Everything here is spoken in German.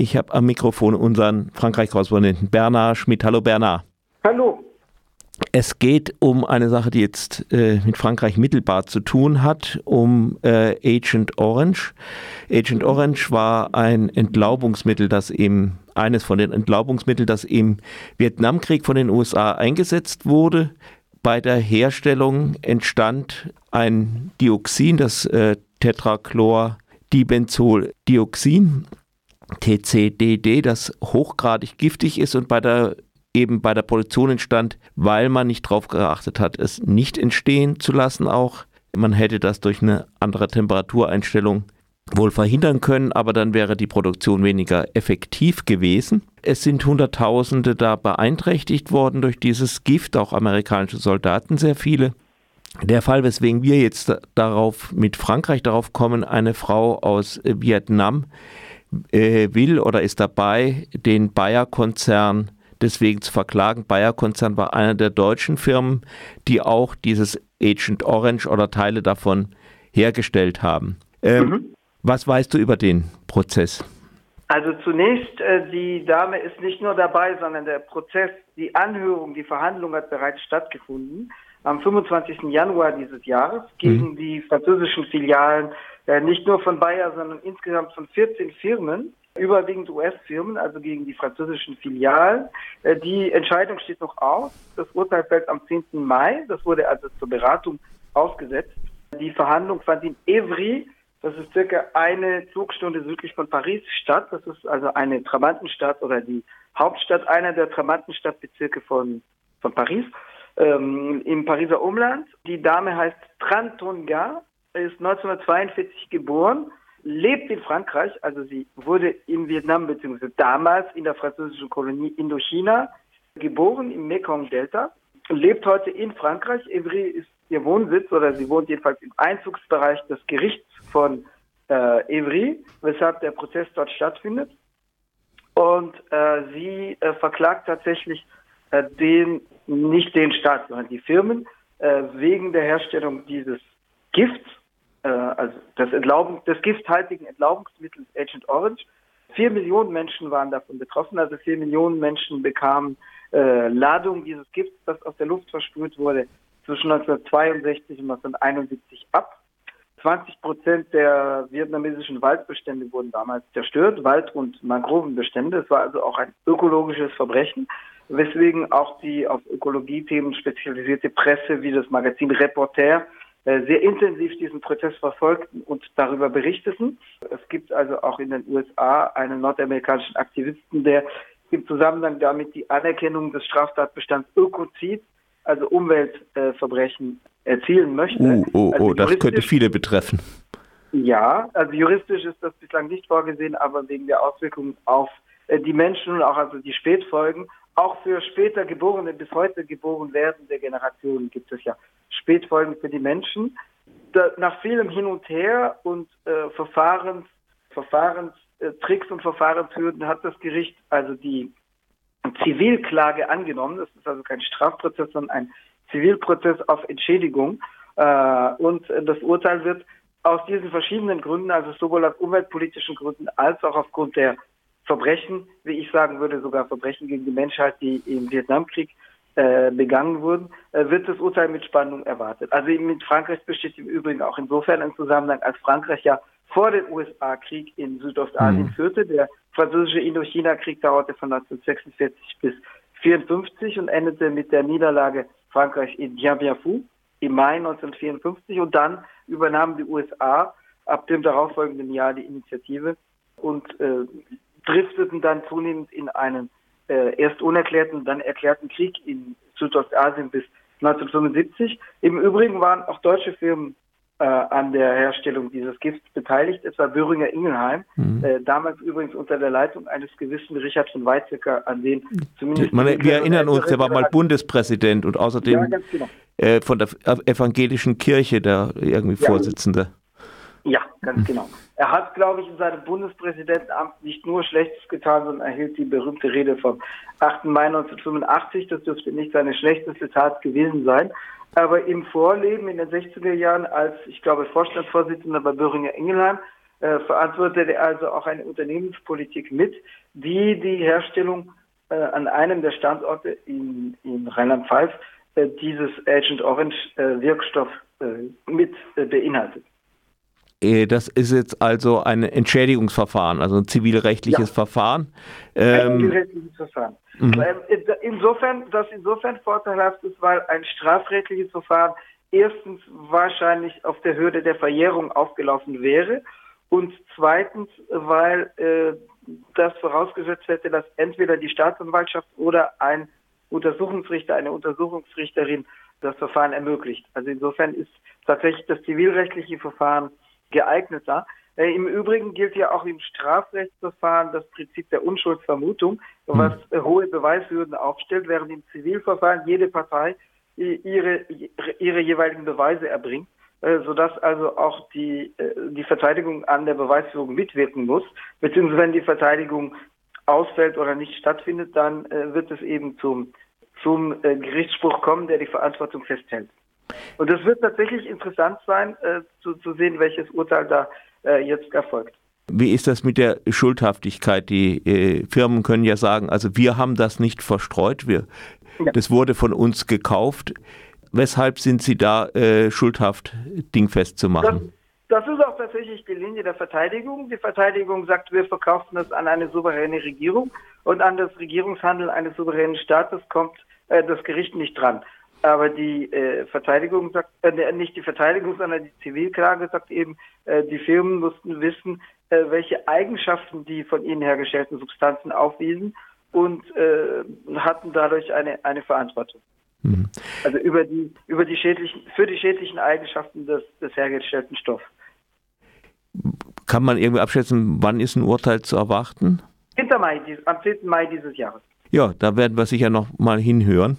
Ich habe am Mikrofon unseren Frankreich-Korrespondenten Bernard Schmidt. Hallo Bernard. Hallo. Es geht um eine Sache, die jetzt äh, mit Frankreich mittelbar zu tun hat, um äh, Agent Orange. Agent Orange war ein Entlaubungsmittel, das im eines von den Entlaubungsmitteln, das im Vietnamkrieg von den USA eingesetzt wurde. Bei der Herstellung entstand ein Dioxin, das äh, Tetrachlordibenzol-Dioxin, TCDD, das hochgradig giftig ist und bei der eben bei der Produktion entstand, weil man nicht darauf geachtet hat, es nicht entstehen zu lassen auch. Man hätte das durch eine andere Temperatureinstellung wohl verhindern können, aber dann wäre die Produktion weniger effektiv gewesen. Es sind Hunderttausende da beeinträchtigt worden durch dieses Gift, auch amerikanische Soldaten sehr viele. Der Fall, weswegen wir jetzt darauf mit Frankreich darauf kommen, eine Frau aus Vietnam äh, will oder ist dabei, den Bayer-Konzern deswegen zu verklagen. Bayer-Konzern war einer der deutschen Firmen, die auch dieses Agent Orange oder Teile davon hergestellt haben. Ähm, mhm. Was weißt du über den Prozess? Also zunächst, äh, die Dame ist nicht nur dabei, sondern der Prozess, die Anhörung, die Verhandlung hat bereits stattgefunden am 25. Januar dieses Jahres gegen mhm. die französischen Filialen, nicht nur von Bayer, sondern insgesamt von 14 Firmen, überwiegend US-Firmen, also gegen die französischen Filialen. Äh, die Entscheidung steht noch aus. Das Urteil fällt am 10. Mai. Das wurde also zur Beratung ausgesetzt. Die Verhandlung fand in Evry, das ist circa eine Zugstunde südlich von Paris statt. Das ist also eine Trabantenstadt oder die Hauptstadt einer der Trabantenstadtbezirke von, von Paris ähm, im Pariser Umland. Die Dame heißt Tran Tonga, ist 1942 geboren lebt in Frankreich, also sie wurde in Vietnam bzw. damals in der französischen Kolonie Indochina geboren im Mekong-Delta, lebt heute in Frankreich. Evry ist ihr Wohnsitz oder sie wohnt jedenfalls im Einzugsbereich des Gerichts von äh, Evry, weshalb der Prozess dort stattfindet. Und äh, sie äh, verklagt tatsächlich äh, den, nicht den Staat, sondern die Firmen äh, wegen der Herstellung dieses Gifts äh, also das Entlauben, des gifthaltigen Entlaubungsmittels Agent Orange. Vier Millionen Menschen waren davon betroffen, also vier Millionen Menschen bekamen äh, Ladung dieses Gifts, das aus der Luft versprüht wurde, zwischen 1962 und 1971 ab. 20 Prozent der vietnamesischen Waldbestände wurden damals zerstört, Wald- und Mangrovenbestände. Es war also auch ein ökologisches Verbrechen, weswegen auch die auf Ökologiethemen spezialisierte Presse wie das Magazin Reporter sehr intensiv diesen Prozess verfolgten und darüber berichteten. Es gibt also auch in den USA einen nordamerikanischen Aktivisten, der im Zusammenhang damit die Anerkennung des Straftatbestands Ökozid, also Umweltverbrechen, erzielen möchte. Uh, oh, also oh, das könnte viele betreffen. Ja, also juristisch ist das bislang nicht vorgesehen, aber wegen der Auswirkungen auf äh, die Menschen und auch also die Spätfolgen auch für später geborene, bis heute geboren werdende Generationen gibt es ja Spätfolgen für die Menschen. Da, nach vielem Hin und Her und äh, Verfahrens, Verfahrenstricks äh, und Verfahrenshürden hat das Gericht also die Zivilklage angenommen. Das ist also kein Strafprozess, sondern ein Zivilprozess auf Entschädigung. Äh, und das Urteil wird aus diesen verschiedenen Gründen, also sowohl aus umweltpolitischen Gründen als auch aufgrund der Verbrechen, wie ich sagen würde, sogar Verbrechen gegen die Menschheit, die im Vietnamkrieg äh, begangen wurden, äh, wird das Urteil mit Spannung erwartet. Also mit Frankreich besteht im Übrigen auch insofern ein Zusammenhang, als Frankreich ja vor dem USA-Krieg in Südostasien mhm. führte. Der französische Indochina-Krieg dauerte von 1946 bis 1954 und endete mit der Niederlage Frankreichs in Dien Bien Phu im Mai 1954 und dann übernahmen die USA ab dem darauffolgenden Jahr die Initiative und äh, drifteten dann zunehmend in einen äh, erst unerklärten, dann erklärten Krieg in Südostasien bis 1975. Im Übrigen waren auch deutsche Firmen äh, an der Herstellung dieses Gifts beteiligt, etwa Böhringer Ingelheim, mhm. äh, damals übrigens unter der Leitung eines gewissen Richard von Weizsäcker, an den zumindest... Man, wir erinnern uns, der war mal Bundespräsident und außerdem ja, genau. äh, von der evangelischen Kirche der irgendwie ja. Vorsitzende. Ja, ganz genau. Er hat, glaube ich, in seinem Bundespräsidentenamt nicht nur Schlechtes getan, sondern erhielt die berühmte Rede vom 8. Mai 1985. Das dürfte nicht seine schlechteste Tat gewesen sein. Aber im Vorleben in den 60er Jahren als, ich glaube, Vorstandsvorsitzender bei Böhringer Ingelheim äh, verantwortete also auch eine Unternehmenspolitik mit, die die Herstellung äh, an einem der Standorte in, in Rheinland-Pfalz äh, dieses Agent Orange äh, Wirkstoff äh, mit beinhaltet. Das ist jetzt also ein Entschädigungsverfahren, also ein zivilrechtliches ja. Verfahren. Ähm, ein zivilrechtliches Verfahren. Mhm. Insofern, das insofern vorteilhaft ist, weil ein strafrechtliches Verfahren erstens wahrscheinlich auf der Hürde der Verjährung aufgelaufen wäre und zweitens, weil äh, das vorausgesetzt hätte, dass entweder die Staatsanwaltschaft oder ein Untersuchungsrichter, eine Untersuchungsrichterin das Verfahren ermöglicht. Also insofern ist tatsächlich das zivilrechtliche Verfahren geeigneter. Äh, Im Übrigen gilt ja auch im Strafrechtsverfahren das Prinzip der Unschuldsvermutung, was äh, hohe Beweishürden aufstellt, während im Zivilverfahren jede Partei ihre, ihre jeweiligen Beweise erbringt. Äh, sodass also auch die, äh, die Verteidigung an der Beweisführung mitwirken muss, beziehungsweise wenn die Verteidigung ausfällt oder nicht stattfindet, dann wird es eben zum, zum Gerichtsspruch kommen, der die Verantwortung festhält. Und es wird tatsächlich interessant sein, zu, zu sehen, welches Urteil da jetzt erfolgt. Wie ist das mit der Schuldhaftigkeit? Die äh, Firmen können ja sagen, also wir haben das nicht verstreut, wir, ja. das wurde von uns gekauft weshalb sind Sie da äh, schuldhaft dingfest zu machen? Das, das, ist auch tatsächlich die Linie der Verteidigung. Die Verteidigung sagt, wir verkaufen das an eine souveräne Regierung und an das Regierungshandeln eines souveränen Staates kommt äh, das Gericht nicht dran. Aber die äh, Verteidigung sagt, äh, nicht die Verteidigung, sondern die Zivilklage sagt eben, äh, die Firmen mussten wissen, äh, welche Eigenschaften die von ihnen hergestellten Substanzen aufwiesen und äh, hatten dadurch eine, eine Verantwortung. Mhm. Also über die, über die schädlichen, für die schädlichen Eigenschaften des, des hergestellten Stoffs. Kann man irgendwie abschätzen, wann ist ein Urteil zu erwarten? 10. Mai, am 10. Mai dieses Jahres. Ja, da werden wir sicher noch mal hinhören.